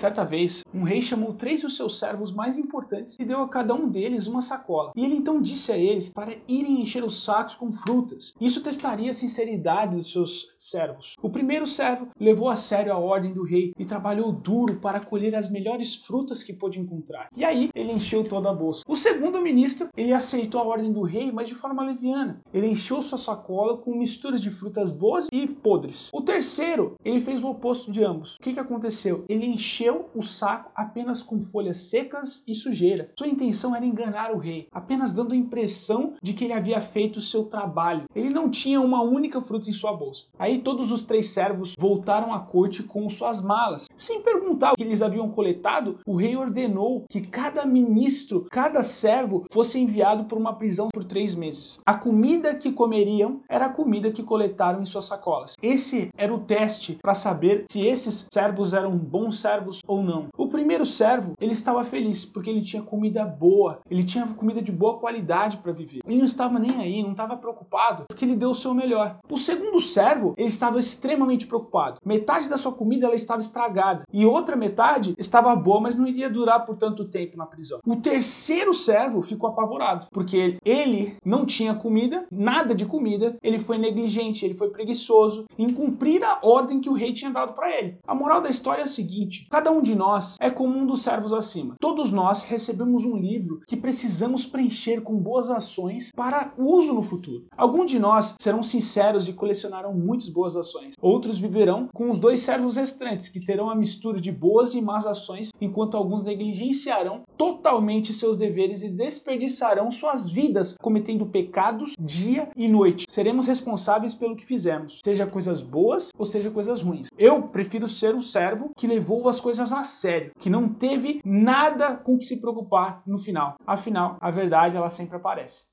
Certa vez, um rei chamou três dos seus servos mais importantes e deu a cada um deles uma sacola. E ele então disse a eles para irem encher os sacos com frutas. Isso testaria a sinceridade dos seus servos. O primeiro servo levou a sério a ordem do rei e trabalhou duro para colher as melhores frutas que pôde encontrar. E aí ele encheu toda a bolsa. O segundo ministro, ele aceitou a ordem do rei, mas de forma leviana. Ele encheu sua sacola com misturas de frutas boas e podres. O terceiro, ele fez o oposto de ambos. O que, que aconteceu? Ele encheu o saco apenas com folhas secas e sujeira. Sua intenção era enganar o rei, apenas dando a impressão de que ele havia feito o seu trabalho. Ele não tinha uma única fruta em sua bolsa. Aí todos os três servos voltaram à corte com suas malas. Sem perguntar o que eles haviam coletado, o rei ordenou que cada ministro, cada servo fosse enviado para uma prisão por três meses. A comida que comeriam era a comida que coletaram em suas sacolas. Esse era o teste para saber se esses servos eram bons servos ou não. O primeiro servo, ele estava feliz porque ele tinha comida boa, ele tinha comida de boa qualidade para viver. Ele não estava nem aí, não estava preocupado porque ele deu o seu melhor. O segundo servo, ele estava extremamente preocupado. Metade da sua comida ela estava estragada e outra metade estava boa, mas não iria durar por tanto tempo na prisão. O terceiro servo ficou apavorado porque ele não tinha comida, nada de comida, ele foi negligente, ele foi preguiçoso em cumprir a ordem que o rei tinha dado para ele. A moral da história é a seguinte: cada um de nós é como um dos servos acima. Todos nós recebemos um livro que precisamos preencher com boas ações para uso no futuro. Alguns de nós serão sinceros e colecionarão muitas boas ações. Outros viverão com os dois servos restantes, que terão a mistura de boas e más ações, enquanto alguns negligenciarão totalmente seus deveres e desperdiçarão suas vidas cometendo pecados dia e noite. Seremos responsáveis pelo que fizemos, seja coisas boas ou seja coisas ruins. Eu prefiro ser um servo que levou as coisas a sério, que não teve nada com que se preocupar no final. Afinal, a verdade ela sempre aparece.